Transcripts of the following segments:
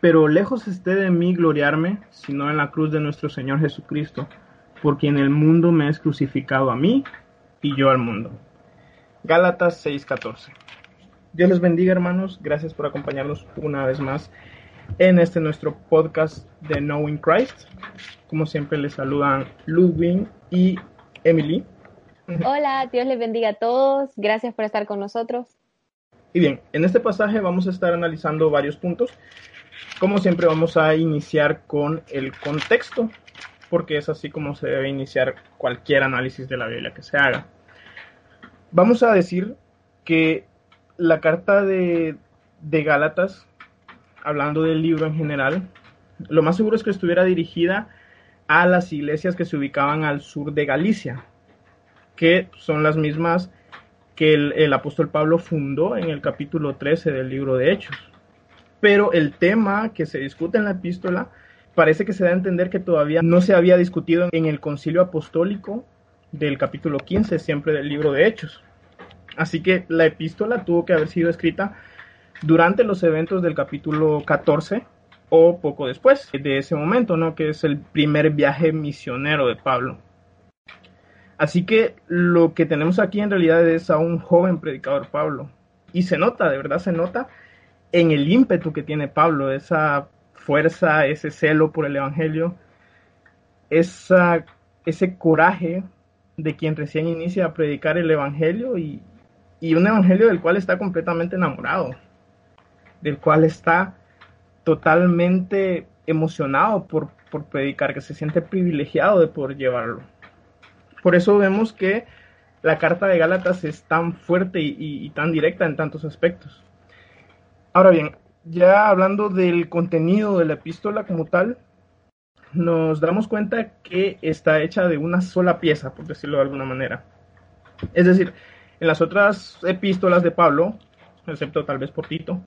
Pero lejos esté de mí gloriarme, sino en la cruz de nuestro Señor Jesucristo, por quien el mundo me es crucificado a mí y yo al mundo. Gálatas 6:14. Dios les bendiga hermanos, gracias por acompañarnos una vez más en este nuestro podcast de Knowing Christ. Como siempre les saludan Ludwig y Emily. Hola, Dios les bendiga a todos, gracias por estar con nosotros. Y bien, en este pasaje vamos a estar analizando varios puntos como siempre vamos a iniciar con el contexto, porque es así como se debe iniciar cualquier análisis de la Biblia que se haga. Vamos a decir que la carta de, de Gálatas, hablando del libro en general, lo más seguro es que estuviera dirigida a las iglesias que se ubicaban al sur de Galicia, que son las mismas que el, el apóstol Pablo fundó en el capítulo 13 del libro de Hechos pero el tema que se discute en la epístola parece que se da a entender que todavía no se había discutido en el concilio apostólico del capítulo 15, siempre del libro de Hechos. Así que la epístola tuvo que haber sido escrita durante los eventos del capítulo 14 o poco después de ese momento, ¿no? Que es el primer viaje misionero de Pablo. Así que lo que tenemos aquí en realidad es a un joven predicador Pablo. Y se nota, de verdad se nota en el ímpetu que tiene Pablo, esa fuerza, ese celo por el Evangelio, esa, ese coraje de quien recién inicia a predicar el Evangelio y, y un Evangelio del cual está completamente enamorado, del cual está totalmente emocionado por, por predicar, que se siente privilegiado de poder llevarlo. Por eso vemos que la carta de Gálatas es tan fuerte y, y tan directa en tantos aspectos. Ahora bien, ya hablando del contenido de la epístola como tal, nos damos cuenta que está hecha de una sola pieza, por decirlo de alguna manera. Es decir, en las otras epístolas de Pablo, excepto tal vez por Tito,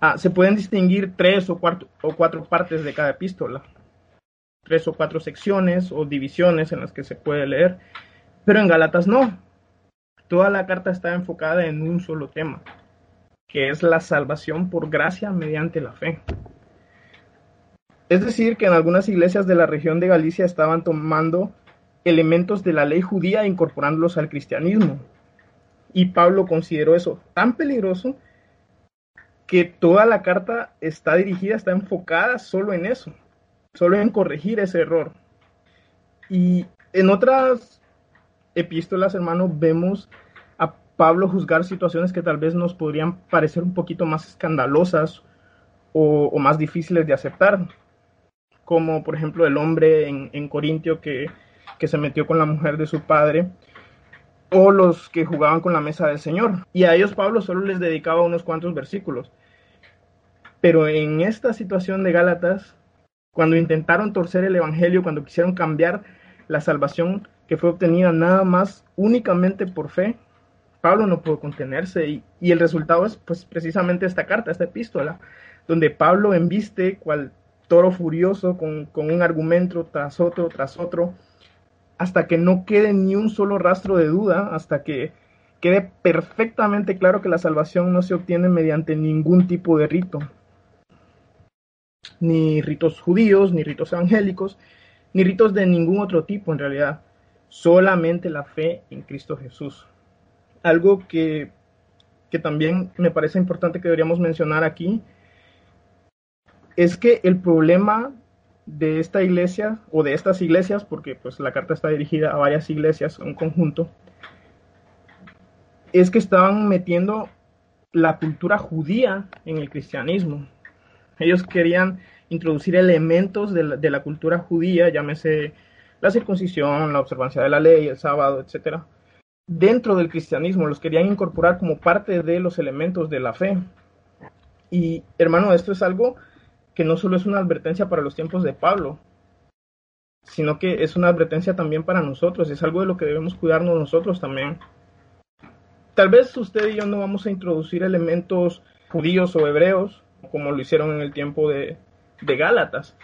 ah, se pueden distinguir tres o cuatro, o cuatro partes de cada epístola, tres o cuatro secciones o divisiones en las que se puede leer, pero en Galatas no. Toda la carta está enfocada en un solo tema que es la salvación por gracia mediante la fe. Es decir, que en algunas iglesias de la región de Galicia estaban tomando elementos de la ley judía e incorporándolos al cristianismo. Y Pablo consideró eso tan peligroso que toda la carta está dirigida, está enfocada solo en eso, solo en corregir ese error. Y en otras epístolas, hermano, vemos Pablo juzgar situaciones que tal vez nos podrían parecer un poquito más escandalosas o, más difíciles de aceptar, como por ejemplo el hombre en, Corintio que, que se metió con la mujer de su padre, o los que jugaban con la mesa del Señor. Y a ellos Pablo solo les dedicaba unos cuantos versículos. Pero en esta situación de Gálatas, cuando intentaron torcer el Evangelio, cuando quisieron cambiar la salvación que fue obtenida nada más únicamente por fe, Pablo no pudo contenerse y, el resultado es pues precisamente esta carta, esta epístola, donde Pablo embiste cual toro furioso con, un argumento tras otro, tras otro, hasta que no quede ni un solo rastro de duda, hasta que quede perfectamente claro que la salvación no se obtiene mediante ningún tipo de rito, ni ritos judíos, ni ritos evangélicos, ni ritos de ningún otro tipo en realidad, solamente la fe en Cristo Jesús algo que, también me parece importante que deberíamos mencionar aquí es que el problema de esta iglesia o de estas iglesias, porque pues la carta está dirigida a varias iglesias, un conjunto, es que estaban metiendo la cultura judía en el cristianismo. Ellos querían introducir elementos de la, de la cultura judía, llámese la circuncisión, la observancia de la ley, el sábado, etcétera, dentro del cristianismo, los querían incorporar como parte de los elementos de la fe. Y hermano, esto es algo que no solo es una advertencia para los tiempos de Pablo, sino que es una advertencia también para nosotros, es algo de lo que debemos cuidarnos nosotros también. Tal vez usted y yo no vamos a introducir elementos judíos o hebreos, como lo hicieron en el tiempo de, Gálatas,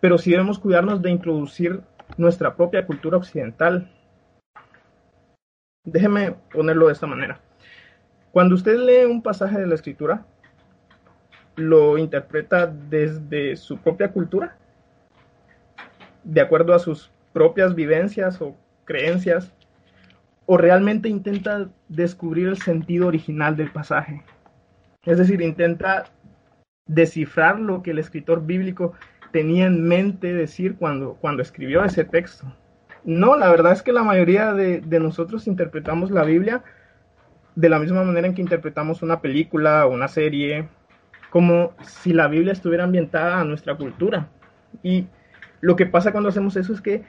pero sí debemos cuidarnos de introducir nuestra propia cultura occidental. Déjeme ponerlo de esta manera. Cuando usted lee un pasaje de la escritura, lo interpreta desde su propia cultura, de acuerdo a sus propias vivencias o creencias, o realmente intenta descubrir el sentido original del pasaje. Es decir, intenta descifrar lo que el escritor bíblico tenía en mente decir cuando, cuando escribió ese texto. No, la verdad es que la mayoría de, nosotros interpretamos la Biblia de la misma manera en que interpretamos una película o una serie, como si la Biblia estuviera ambientada a nuestra cultura. Y lo que pasa cuando hacemos eso es que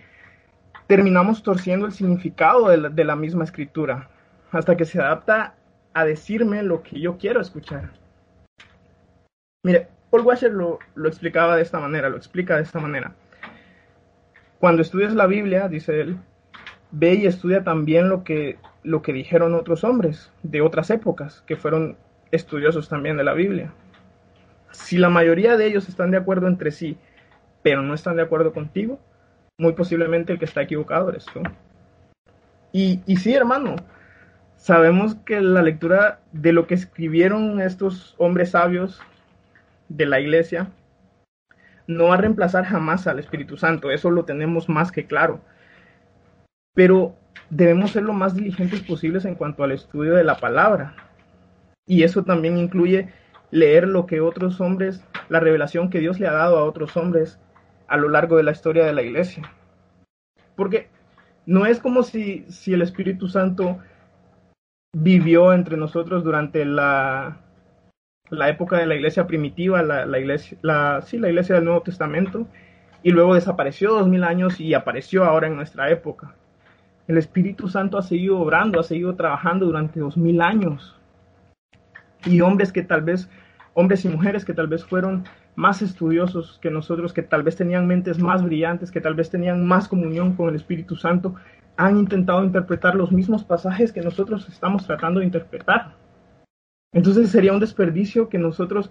terminamos torciendo el significado de la, misma escritura, hasta que se adapta a decirme lo que yo quiero escuchar. Mire, Paul Washer lo, explicaba de esta manera, lo explica de esta manera. Cuando estudias la Biblia, dice él, ve y estudia también lo que, lo que dijeron otros hombres de otras épocas, que fueron estudiosos también de la Biblia. Si la mayoría de ellos están de acuerdo entre sí, pero no están de acuerdo contigo, muy posiblemente el que está equivocado eres tú. Y, y sí, hermano, sabemos que la lectura de lo que escribieron estos hombres sabios de la iglesia no va a reemplazar jamás al Espíritu Santo, eso lo tenemos más que claro. Pero debemos ser lo más diligentes posibles en cuanto al estudio de la palabra. Y eso también incluye leer lo que otros hombres, la revelación que Dios le ha dado a otros hombres a lo largo de la historia de la iglesia. Porque no es como si, si el Espíritu Santo vivió entre nosotros durante la, la época de la iglesia primitiva, la, iglesia, sí, la iglesia del Nuevo Testamento, y luego desapareció dos mil años y apareció ahora en nuestra época. El Espíritu Santo ha seguido obrando, ha seguido trabajando durante dos mil años. Y hombres que tal vez, hombres y mujeres que tal vez fueron más estudiosos que nosotros, que tal vez tenían mentes más brillantes, que tal vez tenían más comunión con el Espíritu Santo, han intentado interpretar los mismos pasajes que nosotros estamos tratando de interpretar. Entonces sería un desperdicio que nosotros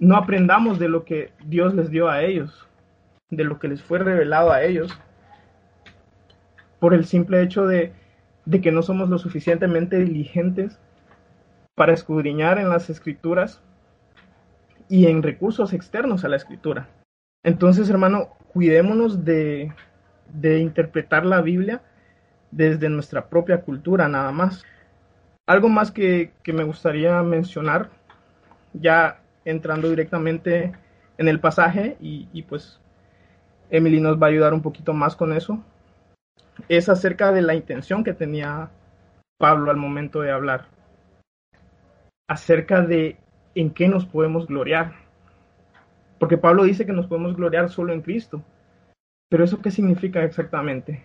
no aprendamos de lo que Dios les dio a ellos, de lo que les fue revelado a ellos, por el simple hecho de, que no somos lo suficientemente diligentes para escudriñar en las escrituras y en recursos externos a la escritura. Entonces, hermano, cuidémonos de, de interpretar la Biblia desde nuestra propia cultura nada más. Algo más que, me gustaría mencionar, ya entrando directamente en el pasaje, y, y, pues Emily nos va a ayudar un poquito más con eso, es acerca de la intención que tenía Pablo al momento de hablar, acerca de en qué nos podemos gloriar. Porque Pablo dice que nos podemos gloriar solo en Cristo. Pero eso qué significa exactamente?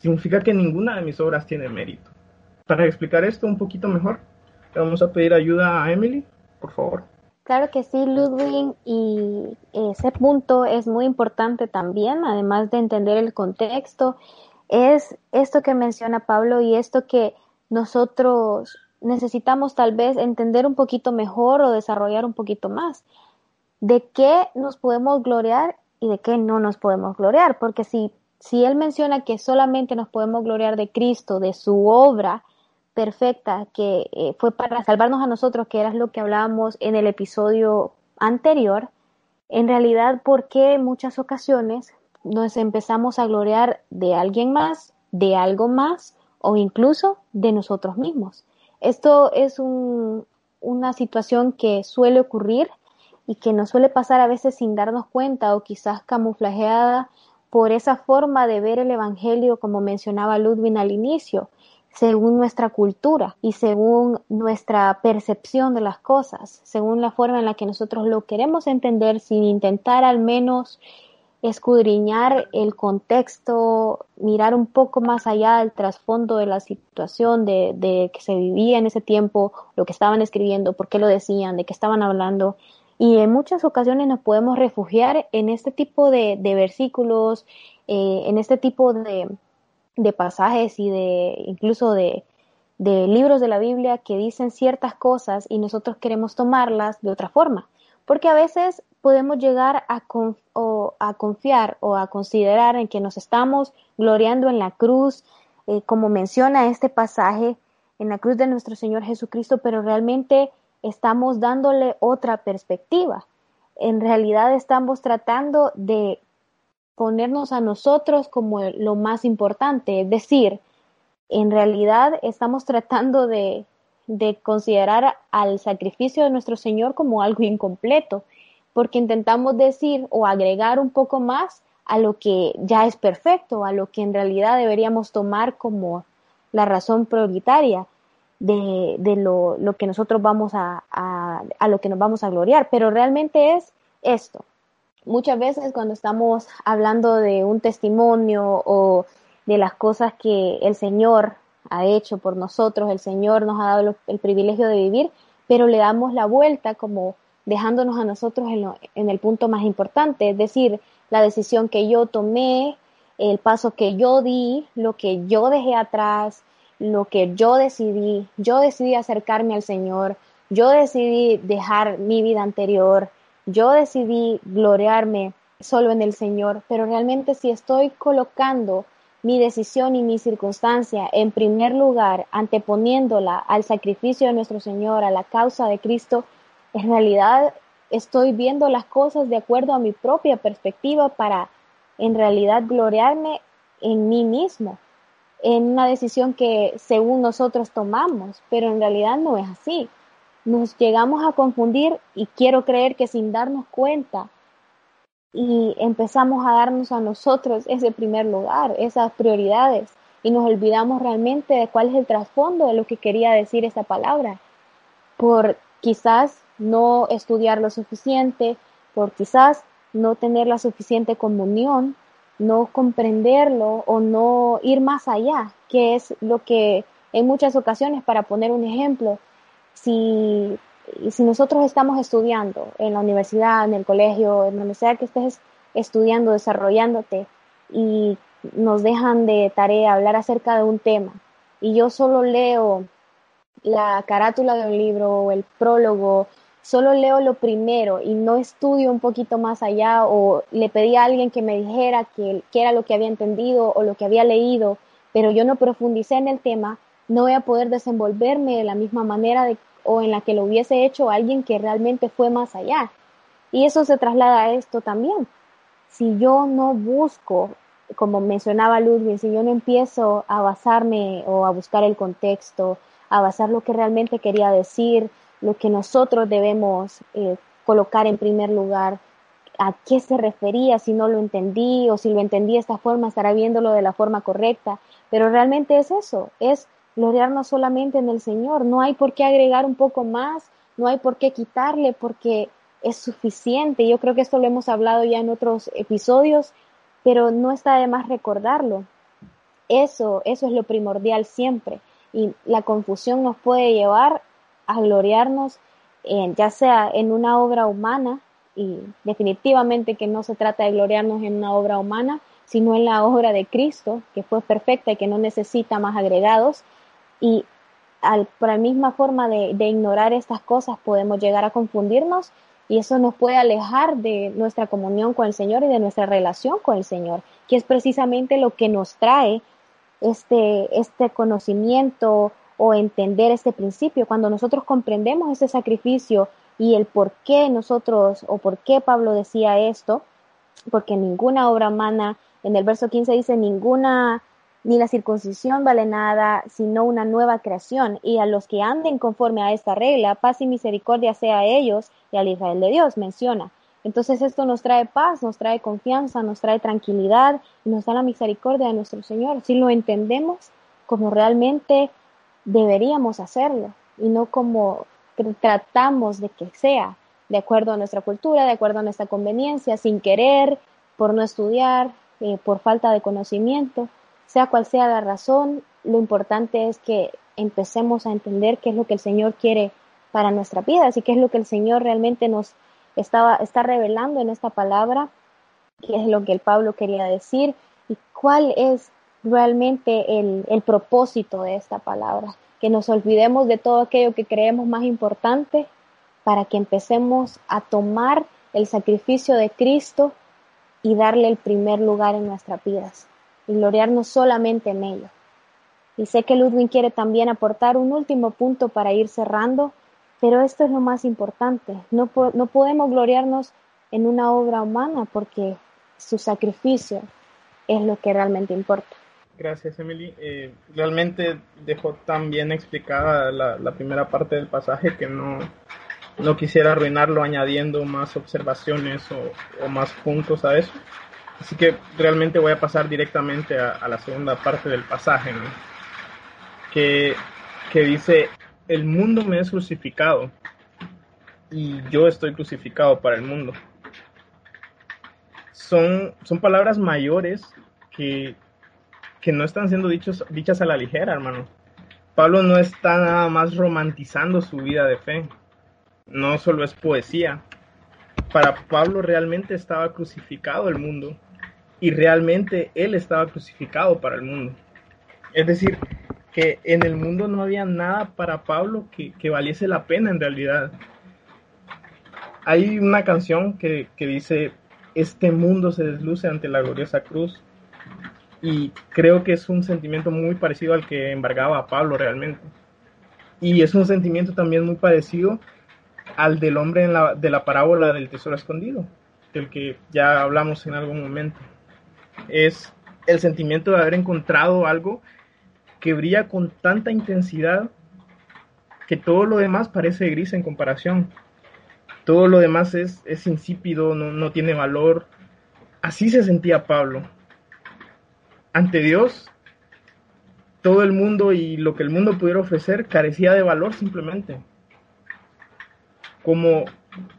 Significa que ninguna de mis obras tiene mérito. Para explicar esto un poquito mejor, le vamos a pedir ayuda a Emily, por favor. Claro que sí, Ludwig, y ese punto es muy importante también, además de entender el contexto, es esto que menciona Pablo y esto que nosotros necesitamos tal vez entender un poquito mejor o desarrollar un poquito más. De qué nos podemos gloriar y de qué no nos podemos gloriar, porque si, si él menciona que solamente nos podemos gloriar de Cristo, de su obra, perfecta que eh, fue para salvarnos a nosotros, que era lo que hablábamos en el episodio anterior, en realidad, ¿por qué en muchas ocasiones nos empezamos a gloriar de alguien más, de algo más o incluso de nosotros mismos? Esto es un, una situación que suele ocurrir y que nos suele pasar a veces sin darnos cuenta o quizás camuflajeada por esa forma de ver el Evangelio, como mencionaba Ludwig al inicio, según nuestra cultura y según nuestra percepción de las cosas, según la forma en la que nosotros lo queremos entender sin intentar al menos escudriñar el contexto, mirar un poco más allá del trasfondo de la situación de, de, que se vivía en ese tiempo, lo que estaban escribiendo, por qué lo decían, de qué estaban hablando. Y en muchas ocasiones nos podemos refugiar en este tipo de, versículos, eh, en este tipo de, de, pasajes y de incluso de, de libros de la Biblia que dicen ciertas cosas y nosotros queremos tomarlas de otra forma. Porque a veces podemos llegar a, a confiar o a considerar en que nos estamos gloriando en la cruz, eh, como menciona este pasaje, en la cruz de nuestro Señor Jesucristo, pero realmente estamos dándole otra perspectiva. En realidad estamos tratando de ponernos a nosotros como lo más importante, es decir, en realidad estamos tratando de, de considerar al sacrificio de nuestro Señor como algo incompleto, porque intentamos decir o agregar un poco más a lo que ya es perfecto, a lo que en realidad deberíamos tomar como la razón prioritaria de, de lo, lo, que nosotros vamos a, a, a lo que nos vamos a gloriar. Pero realmente es esto. Muchas veces cuando estamos hablando de un testimonio o de las cosas que el Señor ha hecho por nosotros, el Señor nos ha dado el privilegio de vivir, pero le damos la vuelta como dejándonos a nosotros en, en, el punto más importante, es decir, la decisión que yo tomé, el paso que yo di, lo que yo dejé atrás, lo que yo decidí, yo decidí acercarme al Señor, yo decidí dejar mi vida anterior, yo decidí gloriarme solo en el Señor, pero realmente si estoy colocando mi decisión y mi circunstancia en primer lugar, anteponiéndola al sacrificio de nuestro Señor, a la causa de Cristo, en realidad estoy viendo las cosas de acuerdo a mi propia perspectiva para en realidad gloriarme en mí mismo, en una decisión que según nosotros tomamos, pero en realidad no es así. Nos llegamos a confundir y quiero creer que sin darnos cuenta y empezamos a darnos a nosotros ese primer lugar, esas prioridades, y nos olvidamos realmente de cuál es el trasfondo de lo que quería decir esa palabra, por quizás no estudiar lo suficiente, por quizás no tener la suficiente comunión, no comprenderlo o no ir más allá, que es lo que en muchas ocasiones, para poner un ejemplo, si si nosotros estamos estudiando en la universidad, en el colegio, en donde sea que estés estudiando, desarrollándote, y nos dejan de tarea hablar acerca de un tema, y yo solo leo la carátula de un libro o el prólogo, solo leo lo primero y no estudio un poquito más allá o le pedí a alguien que me dijera que era lo que había entendido o lo que había leído, pero yo no profundicé en el tema, no voy a poder desenvolverme de la misma manera de o en la que lo hubiese hecho alguien que realmente fue más allá. Y eso se traslada a esto también. Si yo no busco, como mencionaba Ludwig, si yo no empiezo a basarme o a buscar el contexto, a basar lo que realmente quería decir, lo que nosotros debemos eh, colocar en primer lugar, a qué se refería, si no lo entendí o si lo entendí de esta forma, estará viéndolo de la forma correcta. Pero realmente es eso, es gloriarnos solamente en el Señor. No hay por qué agregar un poco más, no hay por qué quitarle porque es suficiente. Yo creo que esto lo hemos hablado ya en otros episodios, pero no está de más recordarlo. Eso, eso es lo primordial siempre. Y la confusión nos puede llevar a gloriarnos en, ya sea en una obra humana, y definitivamente que no se trata de gloriarnos en una obra humana, sino en la obra de Cristo, que fue perfecta y que no necesita más agregados, y al, por la misma forma de, de ignorar estas cosas podemos llegar a confundirnos y eso nos puede alejar de nuestra comunión con el Señor y de nuestra relación con el Señor, que es precisamente lo que nos trae este, este conocimiento o entender este principio. Cuando nosotros comprendemos ese sacrificio y el por qué nosotros o por qué Pablo decía esto, porque ninguna obra humana, en el verso 15 dice, ninguna ni la circuncisión vale nada, sino una nueva creación, y a los que anden conforme a esta regla, paz y misericordia sea a ellos y al Israel de Dios, menciona. Entonces esto nos trae paz, nos trae confianza, nos trae tranquilidad y nos da la misericordia de nuestro Señor, si lo entendemos como realmente deberíamos hacerlo y no como tratamos de que sea, de acuerdo a nuestra cultura, de acuerdo a nuestra conveniencia, sin querer, por no estudiar, eh, por falta de conocimiento sea cual sea la razón, lo importante es que empecemos a entender qué es lo que el Señor quiere para nuestra vida, y qué es lo que el Señor realmente nos, estaba, está revelando en esta palabra qué es lo que el Pablo quería decir y cuál es realmente el, el propósito de esta palabra. Que nos olvidemos de todo aquello que creemos más importante para que empecemos a tomar el sacrificio de Cristo y darle el primer lugar en nuestras vidas y gloriarnos solamente en ello. Y sé que Ludwig quiere también aportar un último punto para ir cerrando, pero esto es lo más importante. No, no podemos gloriarnos en una obra humana porque su sacrificio es lo que realmente importa. Gracias, Emily. Eh, realmente dejó tan bien explicada la, la, primera parte del pasaje que no, no quisiera arruinarlo añadiendo más observaciones o, o, más puntos a eso. Así que realmente voy a pasar directamente a, la segunda parte del pasaje, ¿no? que, que dice, el mundo me es crucificado y yo estoy crucificado para el mundo. Son, son palabras mayores que, que no están siendo dichos, dichas a la ligera, hermano. Pablo no está nada más romantizando su vida de fe. No solo es poesía. Para Pablo realmente estaba crucificado el mundo. Y realmente él estaba crucificado para el mundo. Es decir, que en el mundo no había nada para Pablo que, que valiese la pena en realidad. Hay una canción que, que dice, este mundo se desluce ante la gloriosa cruz. Y creo que es un sentimiento muy parecido al que embargaba a Pablo realmente. Y es un sentimiento también muy parecido al del hombre en la, de la parábola del tesoro escondido, del que ya hablamos en algún momento. Es el sentimiento de haber encontrado algo que brilla con tanta intensidad que todo lo demás parece gris en comparación. Todo lo demás es, es insípido, no, no tiene valor. Así se sentía Pablo. Ante Dios, todo el mundo y lo que el mundo pudiera ofrecer carecía de valor simplemente. Como,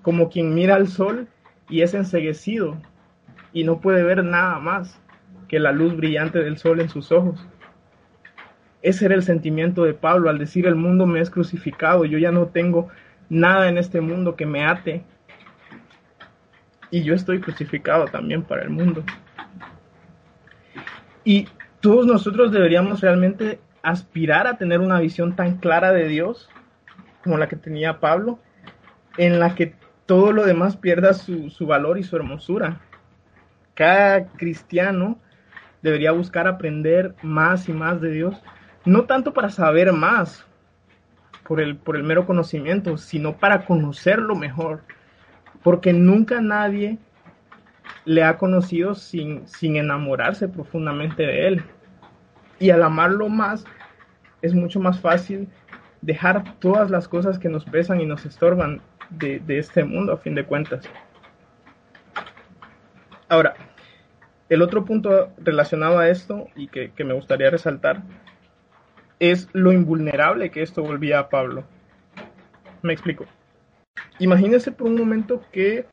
como quien mira al sol y es enseguecido y no puede ver nada más que la luz brillante del sol en sus ojos. Ese era el sentimiento de Pablo al decir el mundo me es crucificado, yo ya no tengo nada en este mundo que me ate. Y yo estoy crucificado también para el mundo. Y todos nosotros deberíamos realmente aspirar a tener una visión tan clara de Dios como la que tenía Pablo, en la que todo lo demás pierda su, su valor y su hermosura. Cada cristiano debería buscar aprender más y más de Dios no tanto para saber más por el, por el mero conocimiento, sino para conocerlo mejor, porque nunca nadie le ha conocido sin, sin enamorarse profundamente de él. Y al amarlo más, es mucho más fácil dejar todas las cosas que nos pesan y nos estorban de, de este mundo, a fin de cuentas. Ahora, el otro punto relacionado a esto y que, me gustaría resaltar es lo invulnerable que esto volvía a Pablo. Me explico. Imagínense por un momento que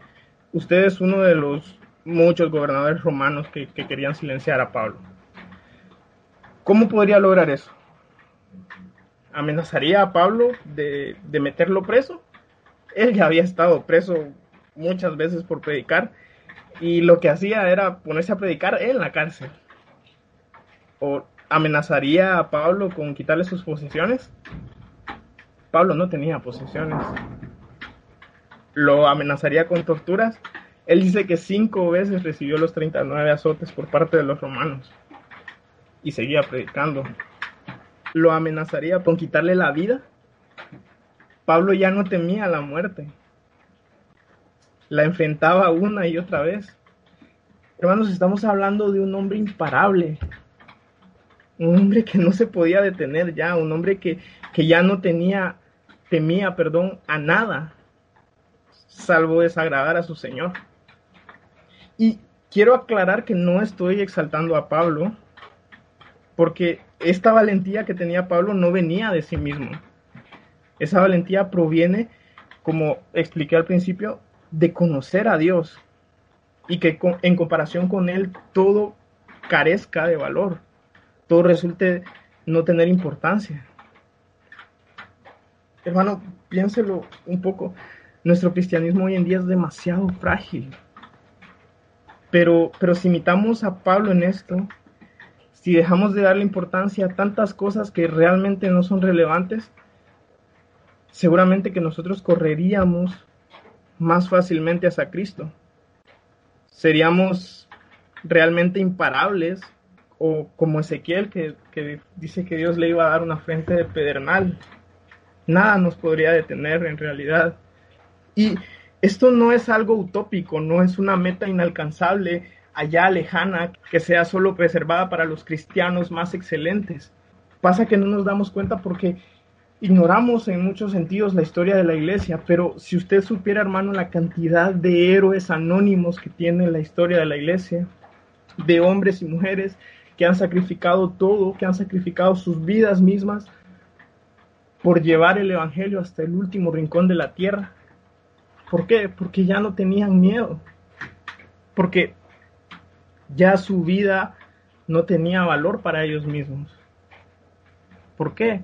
usted es uno de los muchos gobernadores romanos que, que querían silenciar a Pablo. ¿Cómo podría lograr eso? ¿Amenazaría a Pablo de, de meterlo preso? Él ya había estado preso muchas veces por predicar y lo que hacía era ponerse a predicar en la cárcel. O amenazaría a Pablo con quitarle sus posesiones. Pablo no tenía posesiones. Lo amenazaría con torturas. Él dice que cinco veces recibió los 39 azotes por parte de los romanos y seguía predicando. Lo amenazaría con quitarle la vida. Pablo ya no temía la muerte. La enfrentaba una y otra vez. Hermanos, estamos hablando de un hombre imparable, un hombre que no se podía detener ya, un hombre que, que ya no tenía, temía, perdón, a nada, salvo desagradar a su Señor. Y quiero aclarar que no estoy exaltando a Pablo, porque esta valentía que tenía Pablo no venía de sí mismo. Esa valentía proviene, como expliqué al principio, de conocer a Dios y que en comparación con Él todo carezca de valor todo resulte no tener importancia. Hermano, piénselo un poco. Nuestro cristianismo hoy en día es demasiado frágil. Pero, pero si imitamos a Pablo en esto, si dejamos de darle importancia a tantas cosas que realmente no son relevantes, seguramente que nosotros correríamos más fácilmente hacia Cristo. Seríamos realmente imparables, o como Ezequiel que, que dice que Dios le iba a dar una frente de pedernal. Nada nos podría detener en realidad. Y esto no es algo utópico, no es una meta inalcanzable allá lejana que sea solo preservada para los cristianos más excelentes. Pasa que no nos damos cuenta porque ignoramos en muchos sentidos la historia de la iglesia, pero si usted supiera, hermano, la cantidad de héroes anónimos que tiene la historia de la iglesia, de hombres y mujeres que han sacrificado todo, que han sacrificado sus vidas mismas por llevar el Evangelio hasta el último rincón de la tierra. ¿Por qué? Porque ya no tenían miedo. Porque ya su vida no tenía valor para ellos mismos. ¿Por qué?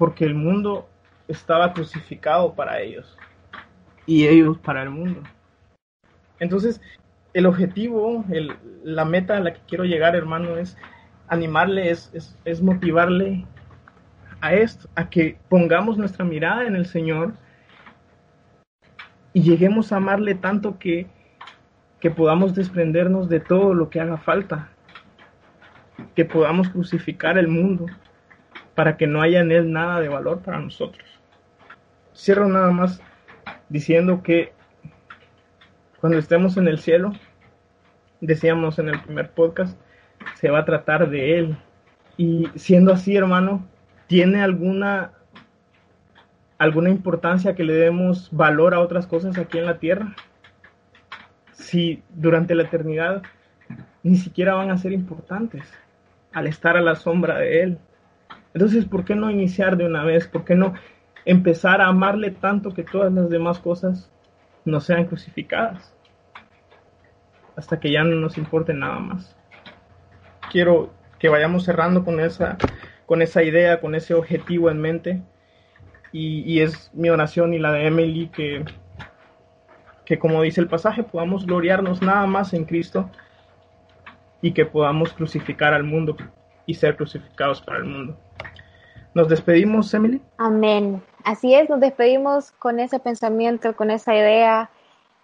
Porque el mundo estaba crucificado para ellos. Y ellos. Para el mundo. Entonces, el objetivo, la meta a la que quiero llegar, hermano, es animarle, es, es motivarle a esto, a que pongamos nuestra mirada en el Señor y lleguemos a amarle tanto que, que podamos desprendernos de todo lo que haga falta, que podamos crucificar el mundo para que no haya en él nada de valor para nosotros. Cierro nada más diciendo que cuando estemos en el cielo, decíamos en el primer podcast, se va a tratar de él. Y siendo así, hermano, ¿tiene alguna alguna importancia que le demos valor a otras cosas aquí en la tierra? Si durante la eternidad ni siquiera van a ser importantes al estar a la sombra de Él. Entonces, ¿por qué no iniciar de una vez? ¿Por qué no empezar a amarle tanto que todas las demás cosas no sean crucificadas? Hasta que ya no nos importe nada más. Quiero que vayamos cerrando con esa, con esa idea, con ese objetivo en mente y, es mi oración y la de Emily que, que, como dice el pasaje, podamos gloriarnos nada más en Cristo y que podamos crucificar al mundo y ser crucificados para el mundo. ¿Nos despedimos, Emily? Amén. Así es, nos despedimos con ese pensamiento, con esa idea,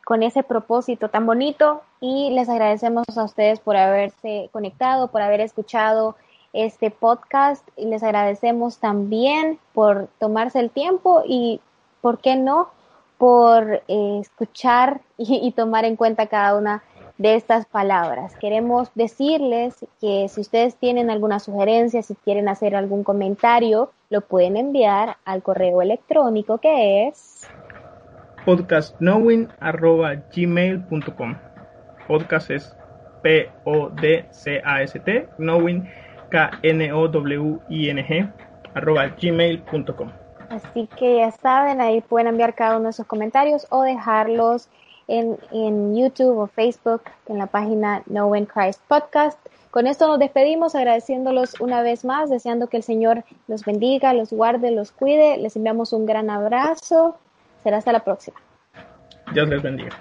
con ese propósito tan bonito y les agradecemos a ustedes por haberse conectado, por haber escuchado este podcast y les agradecemos también por tomarse el tiempo y, ¿por qué no?, por eh, escuchar y, tomar en cuenta cada una de estas palabras. Queremos decirles que si ustedes tienen alguna sugerencia, si quieren hacer algún comentario, lo pueden enviar al correo electrónico que es podcastknowing.gmail.com Podcast es P-O-D-C-A-S-T, knowing k-n-o-w-i-n-g arroba gmail.com. Así que ya saben, ahí pueden enviar cada uno de sus comentarios o dejarlos en, en YouTube o Facebook en la página Knowing Christ Podcast. Con esto nos despedimos agradeciéndolos una vez más, deseando que el Señor los bendiga, los guarde, los cuide. Les enviamos un gran abrazo. Será hasta la próxima. Dios les bendiga.